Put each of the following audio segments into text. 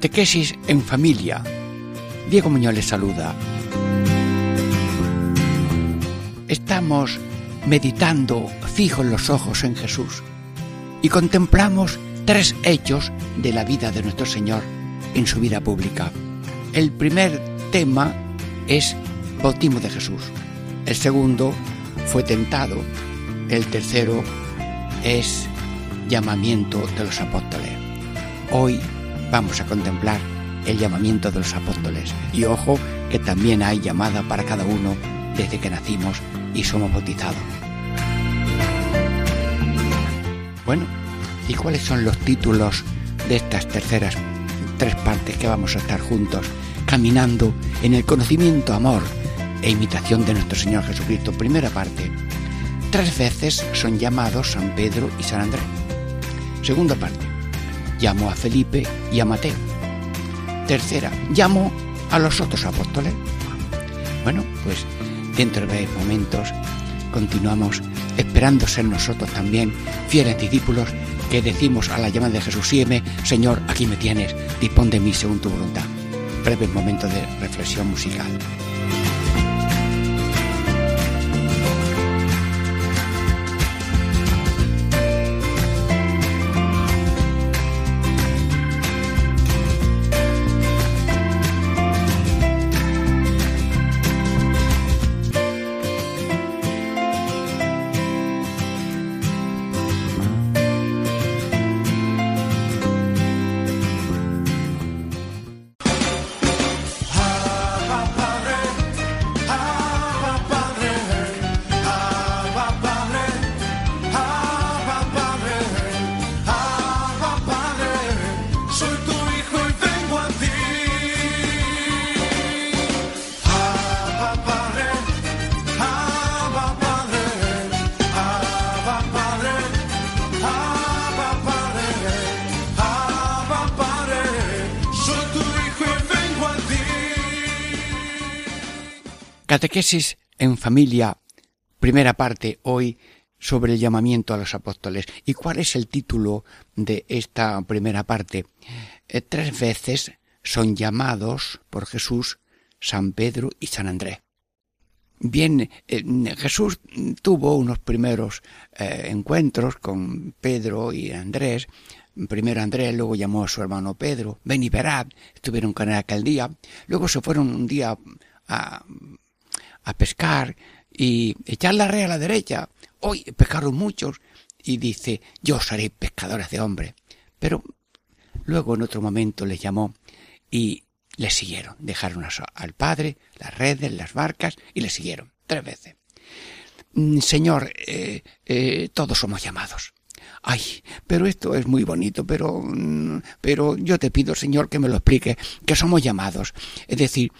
Catequesis en familia. Diego Muñoz les saluda. Estamos meditando fijos los ojos en Jesús y contemplamos tres hechos de la vida de nuestro Señor en su vida pública. El primer tema es bautismo de Jesús. El segundo fue tentado. El tercero es llamamiento de los apóstoles. Hoy vamos a contemplar el llamamiento de los apóstoles. Y ojo que también hay llamada para cada uno desde que nacimos y somos bautizados. Bueno, ¿y cuáles son los títulos de estas terceras tres partes que vamos a estar juntos caminando en el conocimiento, amor e imitación de nuestro Señor Jesucristo? Primera parte. Tres veces son llamados San Pedro y San Andrés. Segunda parte llamó a Felipe y a Mateo. Tercera, llamó a los otros apóstoles. Bueno, pues dentro de momentos continuamos esperando ser nosotros también fieles discípulos que decimos a la llamada de Jesús, sígueme, Señor, aquí me tienes, dispón de mí según tu voluntad. Breve momento de reflexión musical. Catequesis en familia, primera parte hoy sobre el llamamiento a los apóstoles. ¿Y cuál es el título de esta primera parte? Eh, tres veces son llamados por Jesús San Pedro y San Andrés. Bien, eh, Jesús tuvo unos primeros eh, encuentros con Pedro y Andrés. Primero Andrés, luego llamó a su hermano Pedro. Ven y verad, estuvieron con él aquel día. Luego se fueron un día a a pescar y echar la red a la derecha. Hoy pescaron muchos y dice, yo os haré pescadores de hombres. Pero luego en otro momento les llamó y le siguieron. Dejaron al Padre, las redes, las barcas y le siguieron tres veces. Mm, Señor, eh, eh, todos somos llamados. Ay, pero esto es muy bonito, pero, mm, pero yo te pido, Señor, que me lo explique, que somos llamados. Es decir,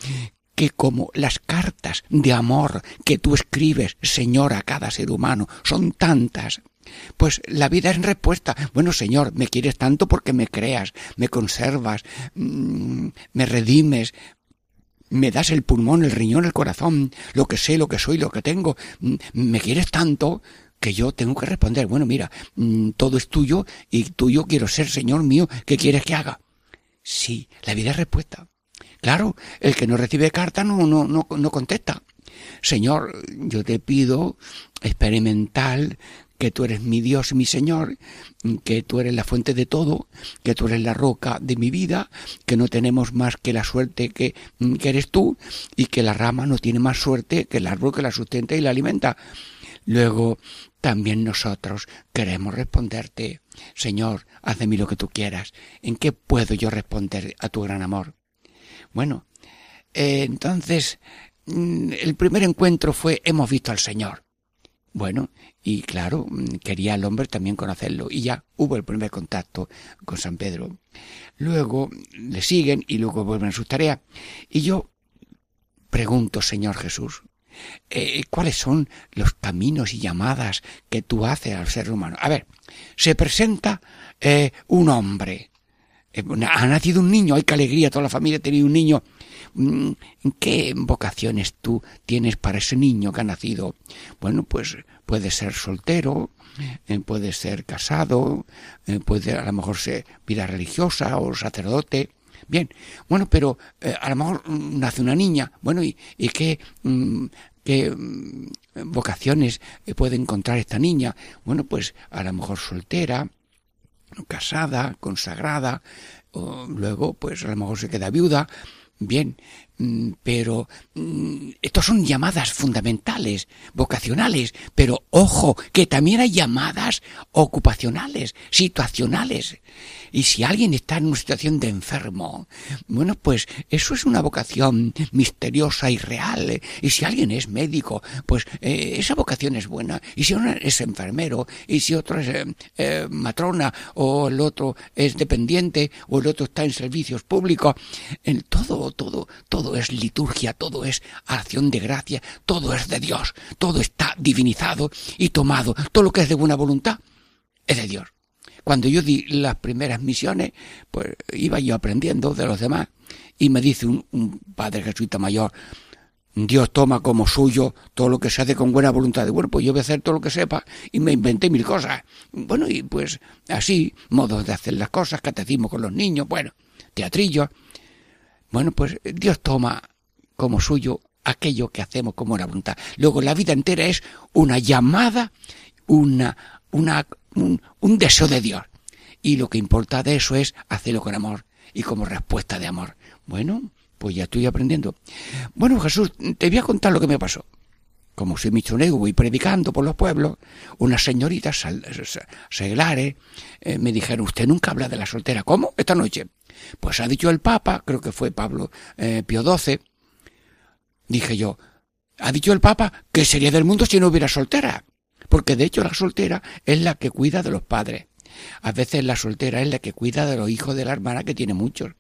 que como las cartas de amor que tú escribes, Señor, a cada ser humano, son tantas, pues la vida es respuesta. Bueno, Señor, me quieres tanto porque me creas, me conservas, mm, me redimes, me das el pulmón, el riñón, el corazón, lo que sé, lo que soy, lo que tengo. Mm, me quieres tanto que yo tengo que responder, bueno, mira, mm, todo es tuyo y tuyo quiero ser, Señor mío, ¿qué quieres que haga? Sí, la vida es respuesta. Claro, el que no recibe carta no, no, no, no contesta. Señor, yo te pido experimental que tú eres mi Dios, mi Señor, que tú eres la fuente de todo, que tú eres la roca de mi vida, que no tenemos más que la suerte que, que eres tú y que la rama no tiene más suerte que el árbol que la sustenta y la alimenta. Luego, también nosotros queremos responderte, Señor, haz de mí lo que tú quieras. ¿En qué puedo yo responder a tu gran amor? Bueno, eh, entonces, mm, el primer encuentro fue hemos visto al Señor. Bueno, y claro, mm, quería el hombre también conocerlo. Y ya hubo el primer contacto con San Pedro. Luego le siguen y luego vuelven a sus tareas. Y yo pregunto, Señor Jesús, eh, ¿cuáles son los caminos y llamadas que tú haces al ser humano? A ver, se presenta eh, un hombre. Eh, ha nacido un niño, hay que alegría, toda la familia ha tenido un niño. Mm, ¿Qué vocaciones tú tienes para ese niño que ha nacido? Bueno, pues puede ser soltero, eh, puede ser casado, eh, puede a lo mejor ser vida religiosa o sacerdote. Bien, bueno, pero a lo mejor mm, nace una niña. Bueno, ¿y, y qué, mm, qué vocaciones puede encontrar esta niña? Bueno, pues a lo mejor soltera, casada, consagrada, luego pues a lo mejor se queda viuda. Bien, pero mm, estos son llamadas fundamentales, vocacionales, pero ojo, que también hay llamadas ocupacionales, situacionales. Y si alguien está en una situación de enfermo, bueno, pues eso es una vocación misteriosa y real. Y si alguien es médico, pues eh, esa vocación es buena. Y si uno es enfermero, y si otro es eh, eh, matrona, o el otro es dependiente, o el otro está en servicios públicos, en todo, todo, todo es liturgia, todo es acción de gracia, todo es de Dios, todo está divinizado y tomado, todo lo que es de buena voluntad es de Dios. Cuando yo di las primeras misiones, pues iba yo aprendiendo de los demás y me dice un, padre jesuita mayor, Dios toma como suyo todo lo que se hace con buena voluntad. De, bueno, pues yo voy a hacer todo lo que sepa y me inventé mil cosas. Bueno, y pues así, modos de hacer las cosas, catecismo con los niños, bueno, teatrillo. Bueno, pues Dios toma como suyo aquello que hacemos como una voluntad. Luego la vida entera es una llamada, una, una, un, un deseo de Dios. Y lo que importa de eso es hacerlo con amor y como respuesta de amor. Bueno, pues ya estoy aprendiendo. Bueno, Jesús, te voy a contar lo que me pasó. Como soy misionero, voy predicando por los pueblos, unas señoritas seglares eh, me dijeron, usted nunca habla de la soltera. ¿Cómo? Esta noche. Pues ha dicho el Papa, creo que fue Pablo eh, Pío XII, dije yo, ha dicho el Papa que sería del mundo si no hubiera soltera, porque de hecho la soltera es la que cuida de los padres. A veces la soltera es la que cuida de los hijos de la hermana que tiene muchos.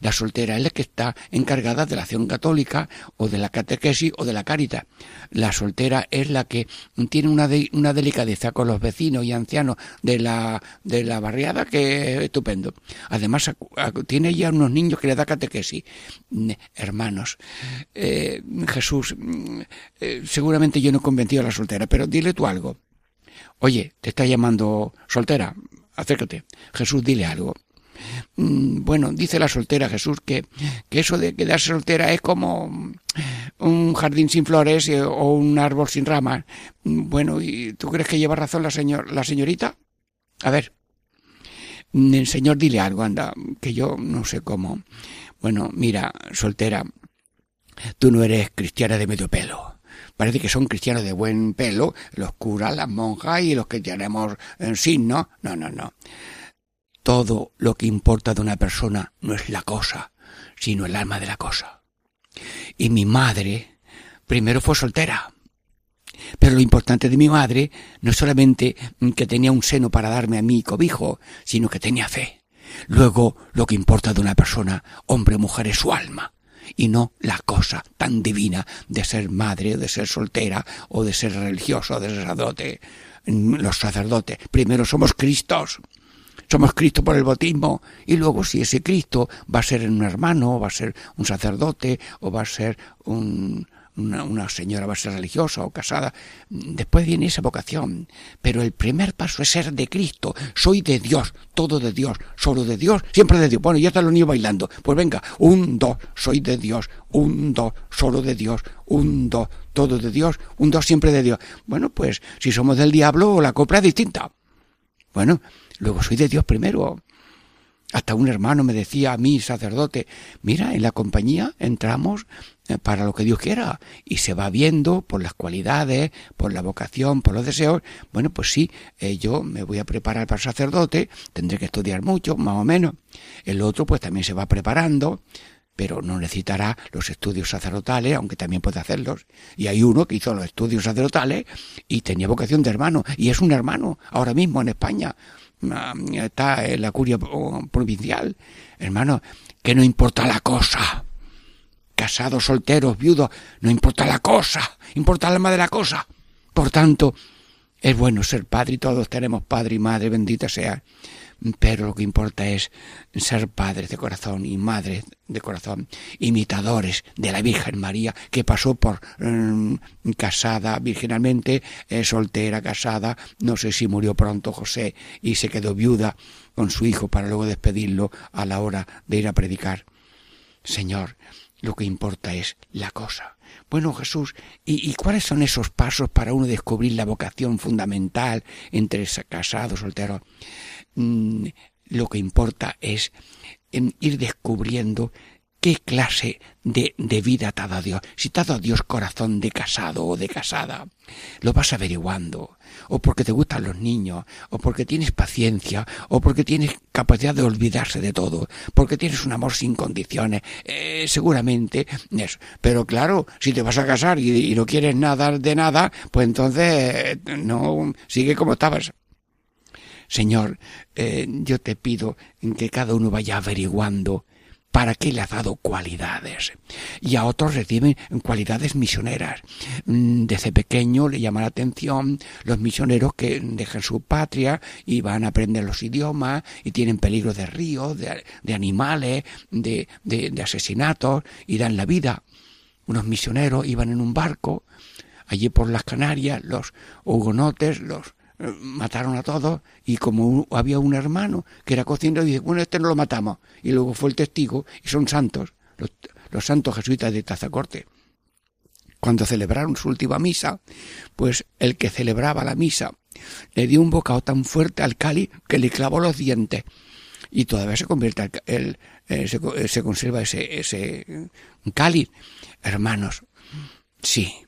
La soltera es la que está encargada de la acción católica o de la catequesis o de la carita. La soltera es la que tiene una, delicadeza con los vecinos y ancianos de la, de la barriada que es estupendo. Además, tiene ya unos niños que le da catequesis. Mm, hermanos, eh, Jesús, mm, eh, seguramente yo no he convencido a la soltera, pero dile tú algo. Oye, te está llamando soltera, acércate. Jesús, dile algo. Mm, bueno, dice la soltera Jesús que, que eso de quedarse soltera es como un jardín sin flores eh, o un árbol sin ramas. Mm, bueno, ¿y tú crees que lleva razón la, la señorita? A ver, mm, el señor dile algo, anda, que yo no sé cómo. Bueno, mira, soltera, tú no eres cristiana de medio pelo parece que son cristianos de buen pelo, los curas, las monjas y los que tenemos en sí, ¿no? No, no, no. Todo lo que importa de una persona no es la cosa, sino el alma de la cosa. Y mi madre primero fue soltera. Pero lo importante de mi madre no es solamente que tenía un seno para darme a mí cobijo, sino que tenía fe. Luego, lo que importa de una persona, hombre o mujer, es su alma y no la cosa tan divina de ser madre, o de ser soltera, o de ser religioso, o de ser sacerdote. Los sacerdotes, primero somos Cristos. Somos Cristo por el bautismo y luego si ese Cristo va a ser un hermano, va a ser un sacerdote o va a ser un, una, señora va a ser religiosa o casada, después viene esa vocación. Pero el primer paso es ser de Cristo. Soy de Dios, todo de Dios, solo de Dios, siempre de Dios. Bueno, ya están los niños bailando. Pues venga, un, dos, soy de Dios, un, dos, solo de Dios, un, dos, todo de Dios, un, dos, siempre de Dios. Bueno, pues si somos del diablo, la copla es distinta. Bueno, luego soy de Dios primero. Hasta un hermano me decía a mí, sacerdote, mira, en la compañía entramos eh, para lo que Dios quiera y se va viendo por las cualidades, por la vocación, por los deseos. Bueno, pues sí, eh, yo me voy a preparar para sacerdote, tendré que estudiar mucho, más o menos. El otro pues también se va preparando pero no necesitará los estudios sacerdotales, aunque también puede hacerlos. Y hay uno que hizo los estudios sacerdotales y tenía vocación de hermano, y es un hermano ahora mismo en España. Ah, está en la curia provincial. Hermano, que no importa la cosa. Casados, solteros, viudos, no importa la cosa, importa el alma de la cosa. Por tanto, es bueno ser padre y todos tenemos padre y madre, bendita sea pero lo que importa es ser padres de corazón y madres de corazón, imitadores de la Virgen María, que pasó por mm, casada virginalmente, eh, soltera, casada, no sé si murió pronto José y se quedó viuda con su hijo para luego despedirlo a la hora de ir a predicar. Señor, lo que importa es la cosa. Bueno, Jesús, ¿y, cuáles son esos pasos para uno descubrir la vocación fundamental entre casados, solteros? Mm, lo que importa es ir descubriendo qué clase de, de, vida te ha dado Dios. Si te ha dado Dios corazón de casado o de casada, lo vas averiguando. O porque te gustan los niños, o porque tienes paciencia, o porque tienes capacidad de olvidarse de todo, porque tienes un amor sin condiciones. Eh, seguramente eso. Pero claro, si te vas a casar y, no quieres nada de nada, pues entonces no sigue como estabas. Señor, eh, yo te pido que cada uno vaya averiguando para qué le ha dado cualidades. Y a otros reciben cualidades misioneras. Mm, desde pequeño le llama la atención los misioneros que dejan su patria y van a aprender los idiomas y tienen peligro de ríos, de, animales, de asesinatos y dan la vida. Unos misioneros iban en un barco allí por las Canarias, los hugonotes, los mataron a todos y como había un hermano que era cocinero, dice, bueno, este no lo matamos. Y luego fue el testigo y son santos, los, santos jesuitas de Tazacorte. Cuando celebraron su última misa, pues el que celebraba la misa le dio un bocado tan fuerte al cáliz que le clavó los dientes y todavía se convierte el, eh, se, eh, se, conserva ese, ese cáliz. Hermanos, sí,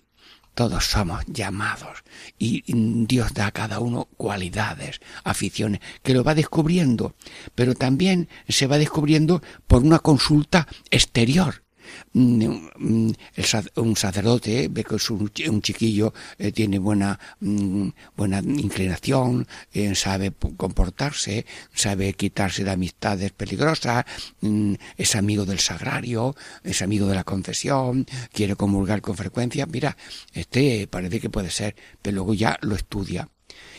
todos somos llamados y Dios da a cada uno cualidades, aficiones, que lo va descubriendo, pero también se va descubriendo por una consulta exterior. Mm, mm, un sacerdote ve que es un, chiquillo eh, tiene buena mm, buena inclinación eh, sabe comportarse sabe quitarse de amistades peligrosas es amigo del sagrario es amigo de la confesión quiere comulgar con frecuencia. Mira este parece que puede ser pero luego ya lo estudia.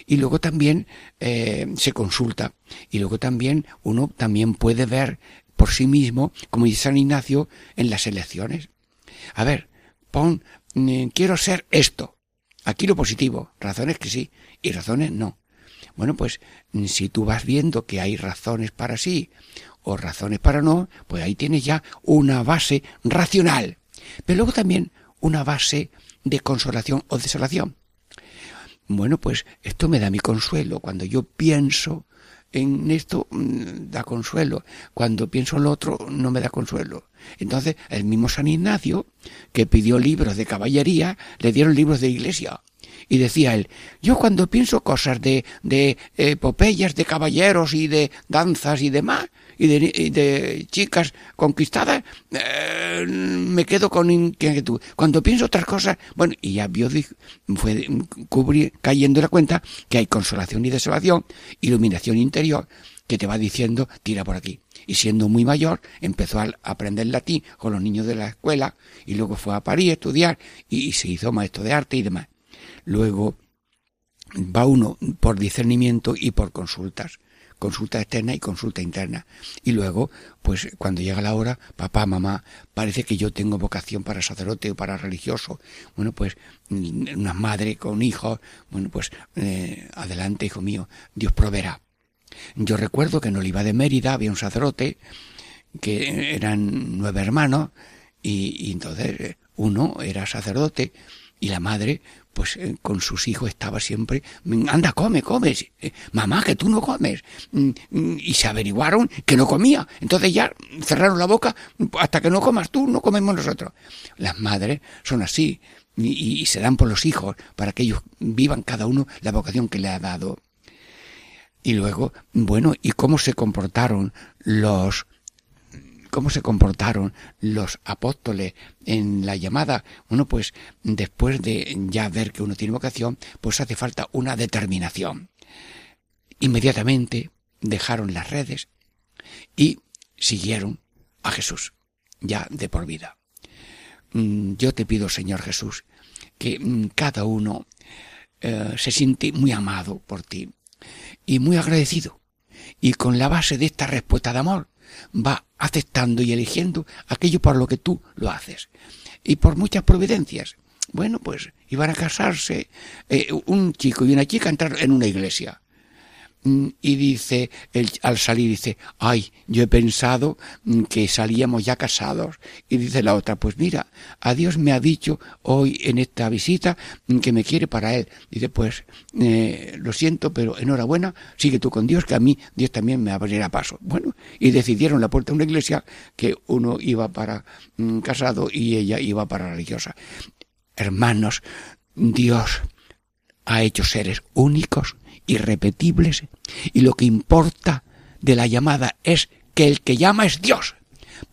Y luego también eh, se consulta. Y luego también uno también puede ver por sí mismo, como dice San Ignacio, en las elecciones. A ver, pon, mm, quiero ser esto. Aquí lo positivo, razones que sí y razones no. Bueno, pues mm, si tú vas viendo que hay razones para sí o razones para no, pues ahí tienes ya una base racional. Pero luego también una base de consolación o desolación. Bueno, pues esto me da mi consuelo cuando yo pienso en esto mm, da consuelo. Cuando pienso en lo otro no me da consuelo. Entonces, el mismo San Ignacio, que pidió libros de caballería, le dieron libros de iglesia. Y decía él, yo cuando pienso cosas de, de epopeyas de caballeros y de danzas y demás, y de, chicas conquistadas, eh, me quedo con inquietud. Cuando pienso otras cosas, bueno, y ya vio, fue cayendo la cuenta que hay consolación y desolación, iluminación interior, que te va diciendo, tira por aquí. Y siendo muy mayor, empezó a aprender latín con los niños de la escuela, y luego fue a París a estudiar, y se hizo maestro de arte y demás. Luego va uno por discernimiento y por consultas consulta externa y consulta interna. Y luego, pues cuando llega la hora, papá, mamá, parece que yo tengo vocación para sacerdote o para religioso. Bueno, pues una madre con hijos, bueno, pues eh, adelante, hijo mío, Dios proveerá. Yo recuerdo que en Oliva de Mérida había un sacerdote que eran nueve hermanos y, y entonces eh, uno era sacerdote y la madre pues eh, con sus hijos estaba siempre, mm, anda, come, come, eh, mamá, que tú no comes. Mm, mm, y se averiguaron que no comía. Entonces ya cerraron la boca, hasta que no comas tú, no comemos nosotros. Las madres son así y, se dan por los hijos para que ellos vivan cada uno la vocación que le ha dado. Y luego, bueno, ¿y cómo se comportaron los cómo se comportaron los apóstoles en la llamada. Bueno, pues después de ya ver que uno tiene vocación, pues hace falta una determinación. Inmediatamente dejaron las redes y siguieron a Jesús, ya de por vida. Mm, yo te pido, Señor Jesús, que mm, cada uno eh, se siente muy amado por ti y muy agradecido. Y con la base de esta respuesta de amor va aceptando y eligiendo aquello por lo que tú lo haces. Y por muchas providencias. Bueno, pues iban a casarse eh, un chico y una chica entrar en una iglesia. Mm, y dice, al salir dice, ay, yo he pensado mm, que salíamos ya casados. Y dice la otra, pues mira, a Dios me ha dicho hoy en esta visita mm, que me quiere para Él. Dice, pues eh, lo siento, pero enhorabuena, sigue tú con Dios, que a mí Dios también me abrirá paso. Bueno, y decidieron la puerta de una iglesia que uno iba para casado y ella iba para religiosa. Hermanos, Dios ha hecho seres únicos irrepetibles y lo que importa de la llamada es que el que llama es Dios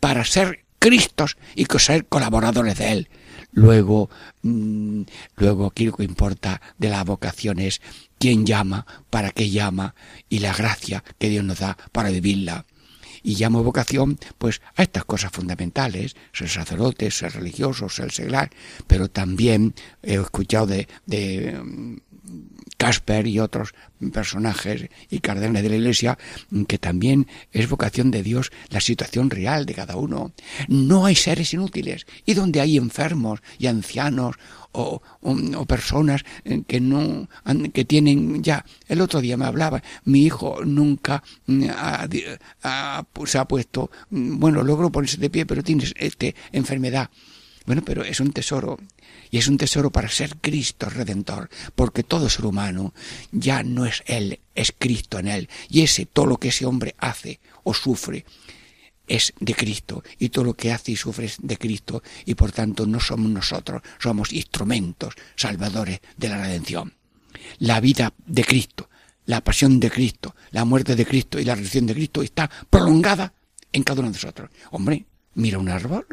para ser Cristos y ser colaboradores de Él. Luego, mm, luego aquí lo que importa de la vocación es quién llama, para qué llama y la gracia que Dios nos da para vivirla. Y llamo vocación, pues, a estas cosas fundamentales, ser sacerdote, ser religioso, ser seglar, pero también he escuchado de, de Casper y otros personajes y cardenales de la Iglesia, que también es vocación de Dios la situación real de cada uno. No hay seres inútiles. Y donde hay enfermos y ancianos o, personas que no que tienen ya el otro día me hablaba mi hijo nunca se ha puesto bueno logró ponerse de pie pero tiene este enfermedad bueno pero es un tesoro y es un tesoro para ser Cristo Redentor, porque todo ser humano ya no es Él, es Cristo en Él. Y ese, todo lo que ese hombre hace o sufre, es de Cristo y todo lo que hace y sufre es de Cristo y por tanto no somos nosotros, somos instrumentos salvadores de la redención. La vida de Cristo, la pasión de Cristo, la muerte de Cristo y la redención de Cristo está prolongada en cada uno de nosotros. Hombre, mira un árbol,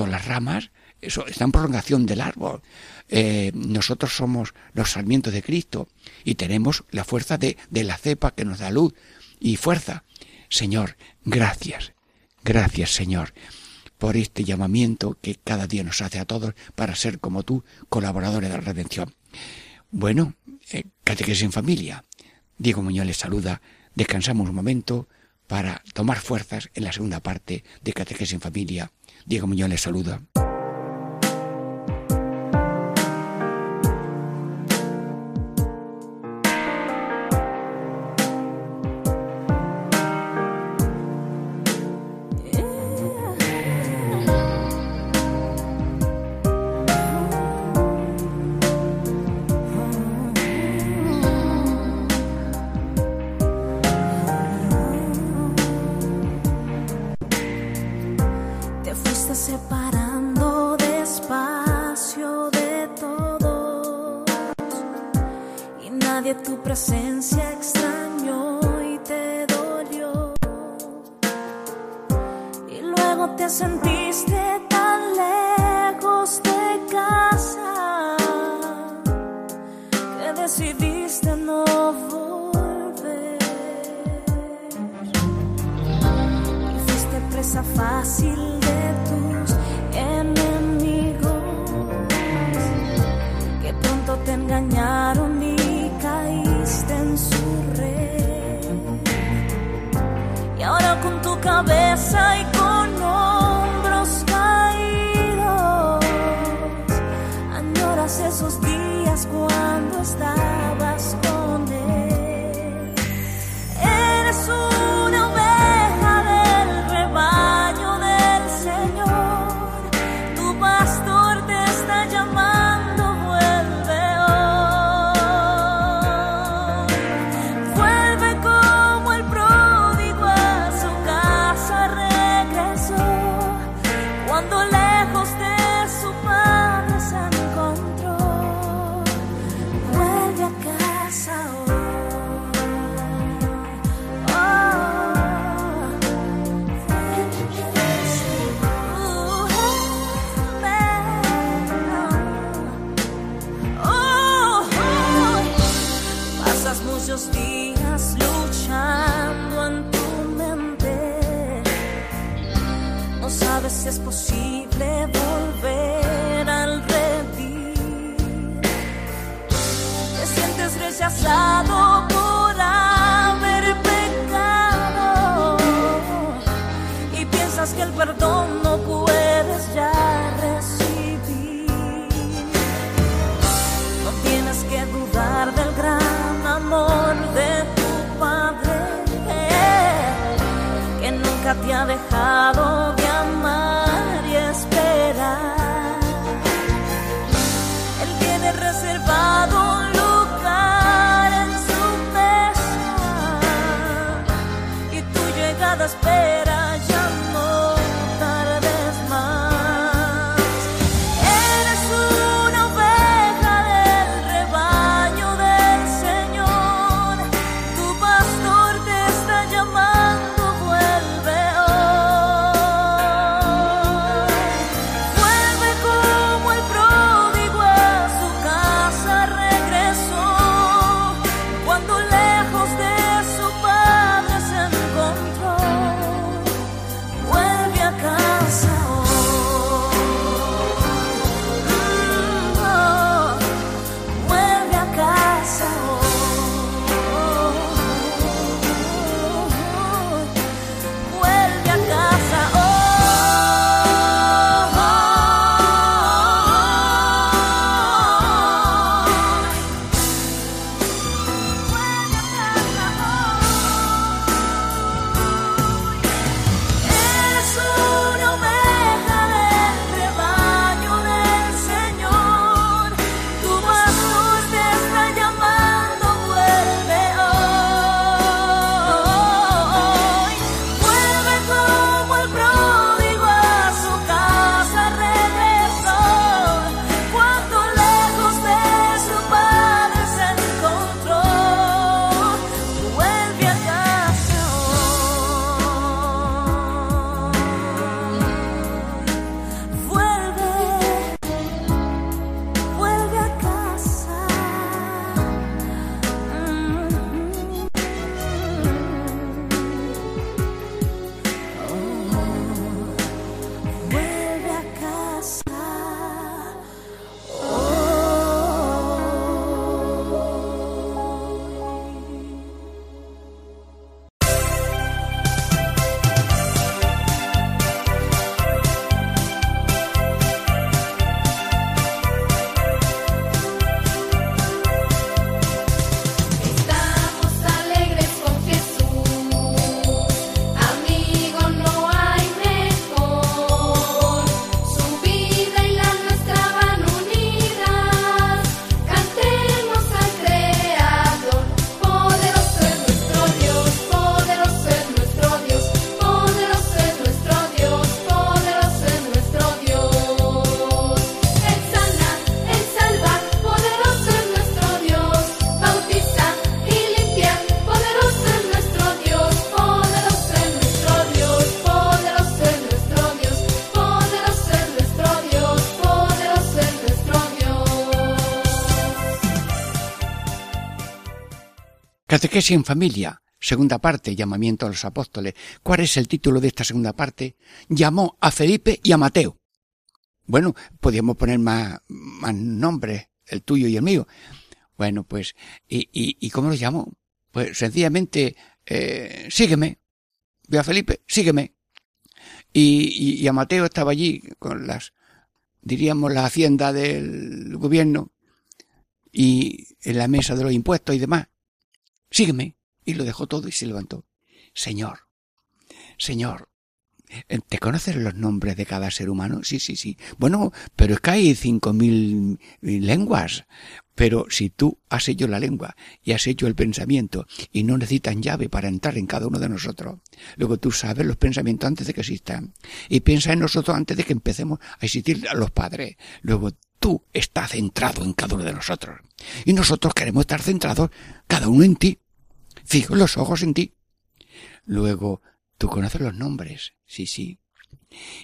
todas las ramas eso está en prolongación del árbol. Eh, nosotros somos los sarmientos de Cristo y tenemos la fuerza de, de la cepa que nos da luz y fuerza. Señor, gracias, gracias Señor por este llamamiento que cada día nos hace a todos para ser como tú, colaboradores de la redención. Bueno, eh, catequesis en familia. Diego Muñoz les saluda. Descansamos un momento para tomar fuerzas en la segunda parte de Catequesis en familia. Diego Muñoz les saluda. Catequesis en familia, segunda parte, llamamiento a los apóstoles. ¿Cuál es el título de esta segunda parte? Llamó a Felipe y a Mateo. Bueno, podíamos poner más, más nombres, el tuyo y el mío. Bueno, pues, ¿y, y, y cómo los llamó? Pues sencillamente, eh, sígueme. Ve a Felipe, sígueme. Y, y a Mateo estaba allí con las, diríamos, la hacienda del gobierno y en la mesa de los impuestos y demás. Sígueme. Y lo dejó todo y se levantó. Señor, Señor, ¿te conoces los nombres de cada ser humano? Sí, sí, sí. Bueno, pero es que hay cinco mil lenguas. Pero si tú has hecho la lengua y has hecho el pensamiento y no necesitan llave para entrar en cada uno de nosotros, luego tú sabes los pensamientos antes de que existan y piensa en nosotros antes de que empecemos a existir a los padres. Luego tú estás centrado en cada uno de nosotros y nosotros queremos estar centrados cada uno en ti. Fijo los ojos en ti. Luego tú conoces los nombres, sí, sí.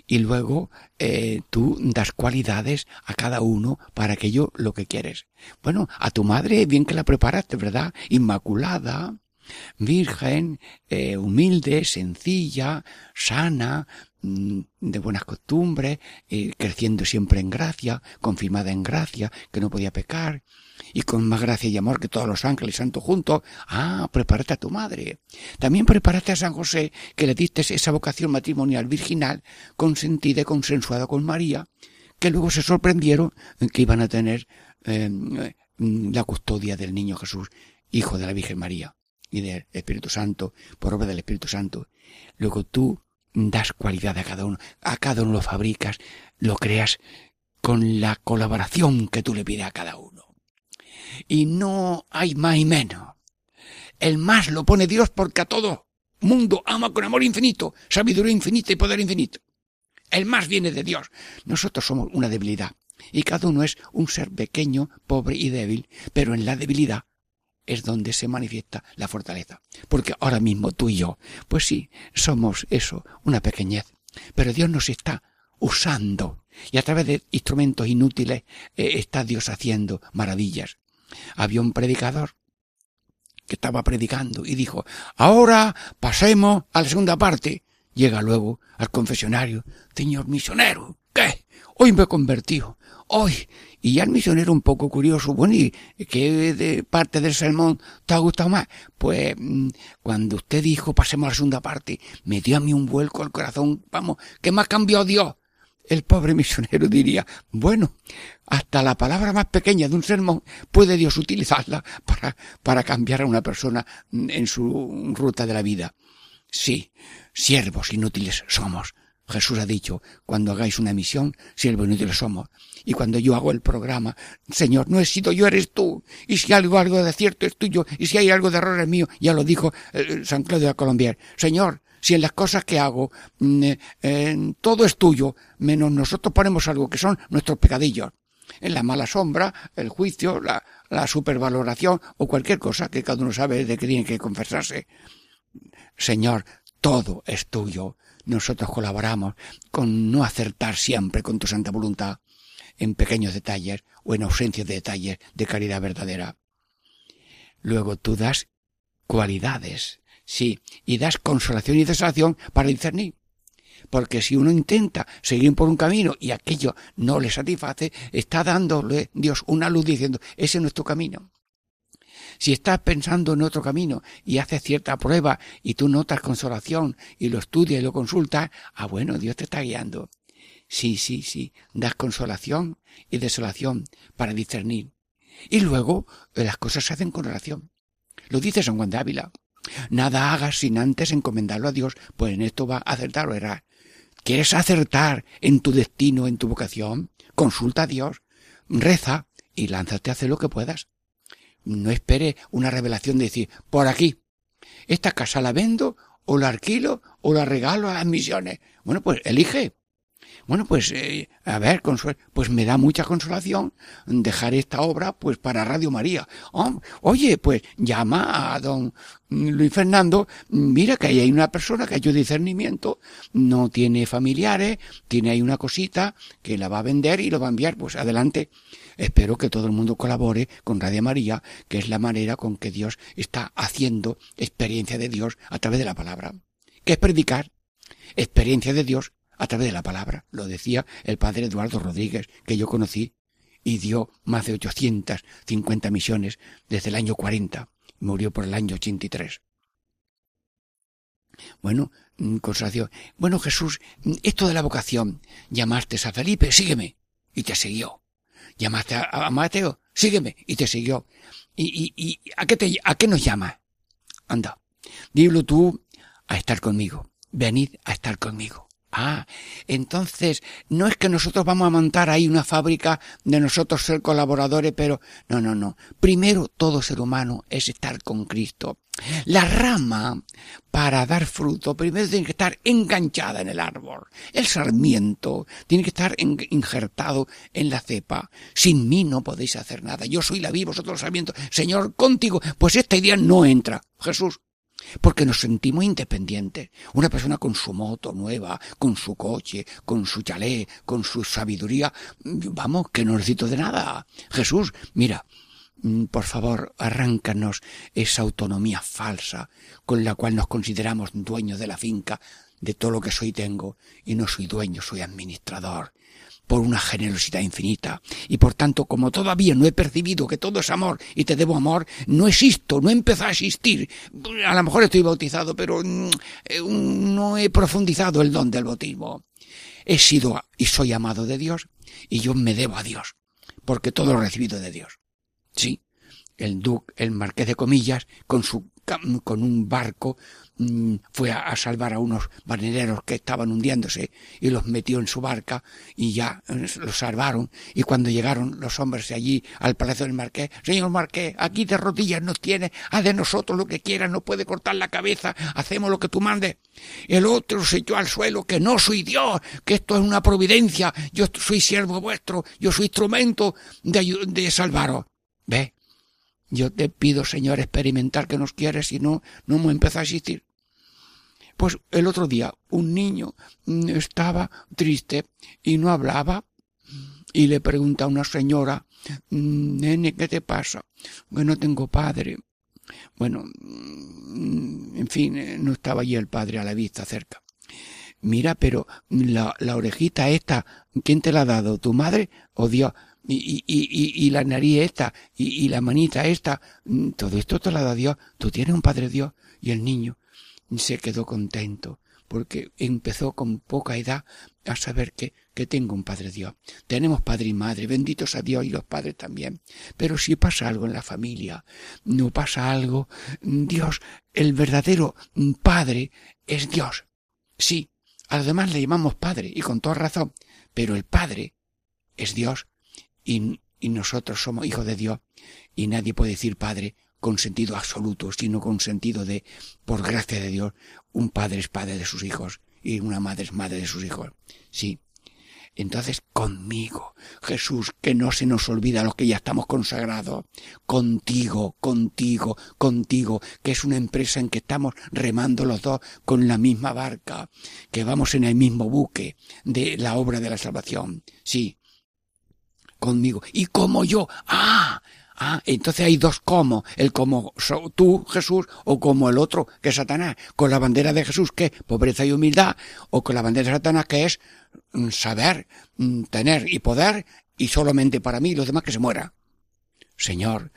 Y luego eh, tú das cualidades a cada uno para aquello lo que quieres. Bueno, a tu madre bien que la preparaste, ¿verdad? Inmaculada, virgen, eh, humilde, sencilla, sana, de buenas costumbres, eh, creciendo siempre en gracia, confirmada en gracia, que no podía pecar, y con más gracia y amor que todos los ángeles santos juntos. Ah, prepárate a tu madre. También prepárate a San José, que le diste esa vocación matrimonial virginal, consentida y consensuada con María, que luego se sorprendieron que iban a tener eh, la custodia del niño Jesús, hijo de la Virgen María y del Espíritu Santo, por obra del Espíritu Santo. Luego tú das cualidad a cada uno, a cada uno lo fabricas, lo creas con la colaboración que tú le pides a cada uno. Y no hay más y menos. El más lo pone Dios porque a todo mundo ama con amor infinito, sabiduría infinita y poder infinito. El más viene de Dios. Nosotros somos una debilidad. Y cada uno es un ser pequeño, pobre y débil, pero en la debilidad es donde se manifiesta la fortaleza. Porque ahora mismo tú y yo, pues sí, somos eso, una pequeñez. Pero Dios nos está usando y a través de instrumentos inútiles eh, está Dios haciendo maravillas. Había un predicador que estaba predicando y dijo, ahora pasemos a la segunda parte. Llega luego al confesionario, señor misionero, ¿qué? Hoy me he convertido, hoy. Y ya el misionero un poco curioso, bueno, ¿y qué de parte del sermón te ha gustado más? Pues mm, cuando usted dijo pasemos a la segunda parte, me dio a mí un vuelco al corazón, vamos, ¿qué más cambió Dios? El pobre misionero diría, bueno, hasta la palabra más pequeña de un sermón puede Dios utilizarla para, para cambiar a una persona en su ruta de la vida. Sí, siervos inútiles somos. Jesús ha dicho, cuando hagáis una misión, siervos inútiles somos. Y cuando yo hago el programa, Señor, no he sido yo, eres tú. Y si algo, algo de cierto es tuyo, y si hay algo de error es mío, ya lo dijo eh, San Claudio de Colombier. Señor, si en las cosas que hago mm, eh, todo es tuyo, menos nosotros ponemos algo que son nuestros pecadillos. En la mala sombra, el juicio, la, la supervaloración o cualquier cosa que cada uno sabe de que tiene que confesarse. Señor, todo es tuyo. Nosotros colaboramos con no acertar siempre con tu santa voluntad en pequeños detalles o en ausencia de detalles de caridad verdadera. Luego tú das cualidades, sí, y das consolación y desolación para discernir. Porque si uno intenta seguir por un camino y aquello no le satisface, está dándole Dios una luz diciendo, ese es nuestro camino. Si estás pensando en otro camino y haces cierta prueba y tú notas consolación y lo estudias y lo consultas, ah bueno, Dios te está guiando. Sí, sí, sí, das consolación y desolación para discernir. Y luego eh, las cosas se hacen con oración. Lo dice San Juan de Ávila. Nada hagas sin antes encomendarlo a Dios, pues en esto va a acertar o errar. ¿Quieres acertar en tu destino, en tu vocación? Consulta a Dios, reza y lánzate a hacer lo que puedas. No espere una revelación de decir, por aquí, esta casa la vendo o la alquilo o la regalo a las misiones. Bueno, pues elige. Bueno, pues, eh, a ver, pues me da mucha consolación dejar esta obra, pues, para Radio María. Oh, oye, pues, llama a don Luis Fernando, mira que ahí hay una persona que ha hecho discernimiento, no tiene familiares, tiene ahí una cosita que la va a vender y lo va a enviar, pues, adelante. Espero que todo el mundo colabore con Radio María, que es la manera con que Dios está haciendo experiencia de Dios a través de la palabra. ¿Qué es predicar? Experiencia de Dios a través de la palabra. Lo decía el padre Eduardo Rodríguez, que yo conocí y dio más de 850 misiones desde el año 40. Murió por el año 83. Bueno, mm, consagración. Bueno, Jesús, mm, esto de la vocación, llamaste a Felipe, sígueme. Y te siguió. Llamaste a, Mateo, sígueme. Y te siguió. ¿Y, y, y a qué te, a qué nos llama? Anda, dilo tú a estar conmigo. Venid a estar conmigo. Ah, entonces no es que nosotros vamos a montar ahí una fábrica de nosotros ser colaboradores, pero no, no, no. Primero todo ser humano es estar con Cristo. La rama, para dar fruto, primero tiene que estar enganchada en el árbol. El sarmiento tiene que estar injertado en la cepa. Sin mí no podéis hacer nada. Yo soy la vida, vosotros los sarmientos. Señor, contigo. Pues esta idea no entra. Jesús, porque nos sentimos independientes. Una persona con su moto nueva, con su coche, con su chalet, con su sabiduría, vamos, que no necesito de nada. Jesús, mira, mm, por favor, arráncanos esa autonomía falsa con la cual nos consideramos dueños de la finca, de todo lo que soy tengo, y no soy dueño, soy administrador por una generosidad infinita. Y por tanto, como todavía no he percibido que todo es amor y te debo amor, no existo, no he empezado a existir. A lo mejor estoy bautizado, pero mm, eh, no he profundizado el don del bautismo. He sido y soy amado de Dios y yo me debo a Dios, porque todo lo he recibido de Dios. Sí, el duque, el marqués de comillas, con su con un barco Mm, fue a, salvar a unos marineros que estaban hundiéndose y los metió en su barca y ya eh, los salvaron. Y cuando llegaron los hombres de allí al palacio del marqués señor marqués aquí de rodillas nos tiene haz de nosotros lo que quieras no puede cortar la cabeza hacemos lo que tú mandes el otro se echó al suelo que no soy Dios que esto es una providencia yo soy siervo vuestro yo soy instrumento de, de salvaros ve yo te pido, Señor, experimentar que nos quieres y no, no hemos empezado a existir. Pues el otro día un niño mm, estaba triste y no hablaba y le pregunta a una señora, mm, nene, ¿qué te pasa? Que no tengo padre. Bueno, mm, en fin, eh, no estaba allí el padre a la vista cerca. Mira, pero la, orejita esta, ¿quién te la ha dado? ¿Tu madre o Dios? Y, y, y, y la nariz esta, y, y la manita esta, todo esto te la da Dios. Tú tienes un Padre Dios. Y el niño, se quedó contento porque empezó con poca edad a saber que, que tengo un Padre Dios. Tenemos Padre y Madre, benditos a Dios y los padres también. Pero si pasa algo en la familia, no pasa algo, Dios, el verdadero Padre es Dios. Sí, a los demás le llamamos Padre y con toda razón, pero el Padre es Dios y, y nosotros somos hijos de Dios y nadie puede decir Padre con sentido absoluto, sino con sentido de, por gracia de Dios, un padre es padre de sus hijos y una madre es madre de sus hijos. Sí. Entonces, conmigo, Jesús, que no se nos olvida lo que ya estamos consagrados, contigo, contigo, contigo, que es una empresa en que estamos remando los dos con la misma barca, que vamos en el mismo buque de la obra de la salvación. Sí, conmigo. Y como yo, ah, Ah, entonces hay dos como, el como tú, Jesús, o como el otro, que es Satanás, con la bandera de Jesús, que es pobreza y humildad, o con la bandera de Satanás, que es mm, saber, mm, tener y poder, y solamente para mí, y los demás que se muera. Señor,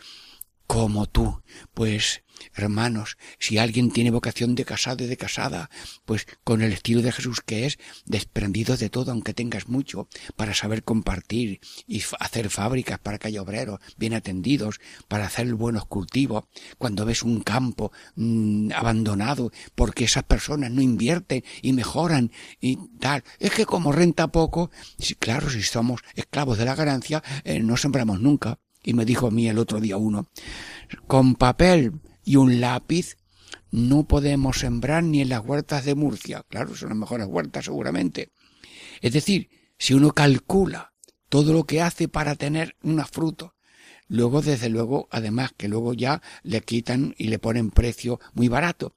como tú, pues Hermanos, si alguien tiene vocación de casado y de casada, pues con el estilo de Jesús que es, desprendido de todo aunque tengas mucho, para saber compartir y hacer fábricas para que haya obreros bien atendidos, para hacer buenos cultivos, cuando ves un campo mm, abandonado porque esas personas no invierten y mejoran y tal, es que como renta poco, claro, si somos esclavos de la ganancia, eh, no sembramos nunca. Y me dijo a mí el otro día uno, con papel y un lápiz no podemos sembrar ni en las huertas de Murcia. Claro, son las mejores huertas seguramente. Es decir, si uno calcula todo lo que hace para tener unos frutos, luego desde luego, además que luego ya le quitan y le ponen precio muy barato.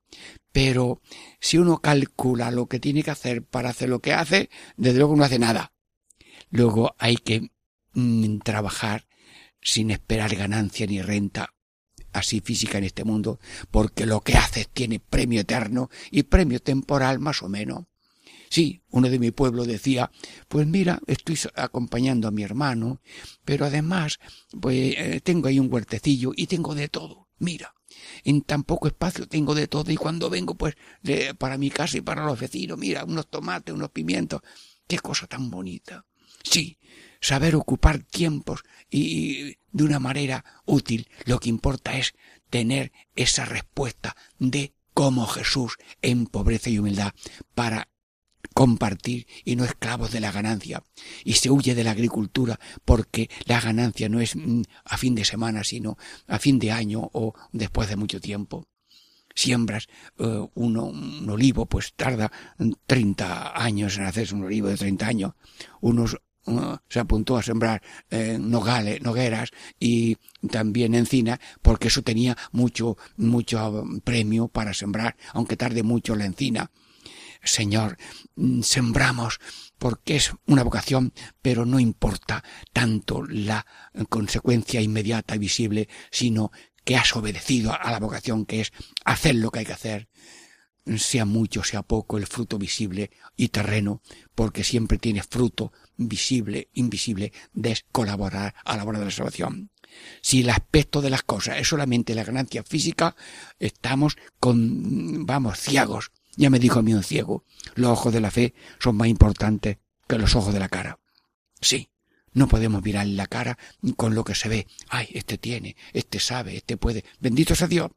Pero si uno calcula lo que tiene que hacer para hacer lo que hace, desde luego no hace nada. Luego hay que mm, trabajar sin esperar ganancia ni renta así física en este mundo, porque lo que haces tiene premio eterno y premio temporal más o menos. Sí, uno de mi pueblo decía, pues mira, estoy acompañando a mi hermano, pero además, pues eh, tengo ahí un huertecillo y tengo de todo. Mira, en tan poco espacio tengo de todo y cuando vengo, pues, para mi casa y para los vecinos, mira, unos tomates, unos pimientos. Qué cosa tan bonita. Sí, saber ocupar tiempos y de una manera útil. Lo que importa es tener esa respuesta de como Jesús en pobreza y humildad para compartir y no esclavos de la ganancia. Y se huye de la agricultura porque la ganancia no es mm, a fin de semana, sino a fin de año o después de mucho tiempo. Siembras eh, uno, un olivo, pues tarda 30 años en hacerse un olivo de 30 años. Unos se apuntó a sembrar eh, nogales, nogueras y también encina, porque eso tenía mucho, mucho premio para sembrar, aunque tarde mucho la encina. Señor, mm, sembramos porque es una vocación, pero no importa tanto la consecuencia inmediata y visible, sino que has obedecido a la vocación que es hacer lo que hay que hacer, sea mucho, sea poco, el fruto visible y terreno, porque siempre tiene fruto visible, invisible, de colaborar a la hora de la salvación. Si el aspecto de las cosas es solamente la ganancia física, estamos con, vamos, ciegos. Ya me dijo a mí un ciego, los ojos de la fe son más importantes que los ojos de la cara. Sí, no podemos mirar la cara con lo que se ve. Ay, este tiene, este sabe, este puede. Bendito sea Dios.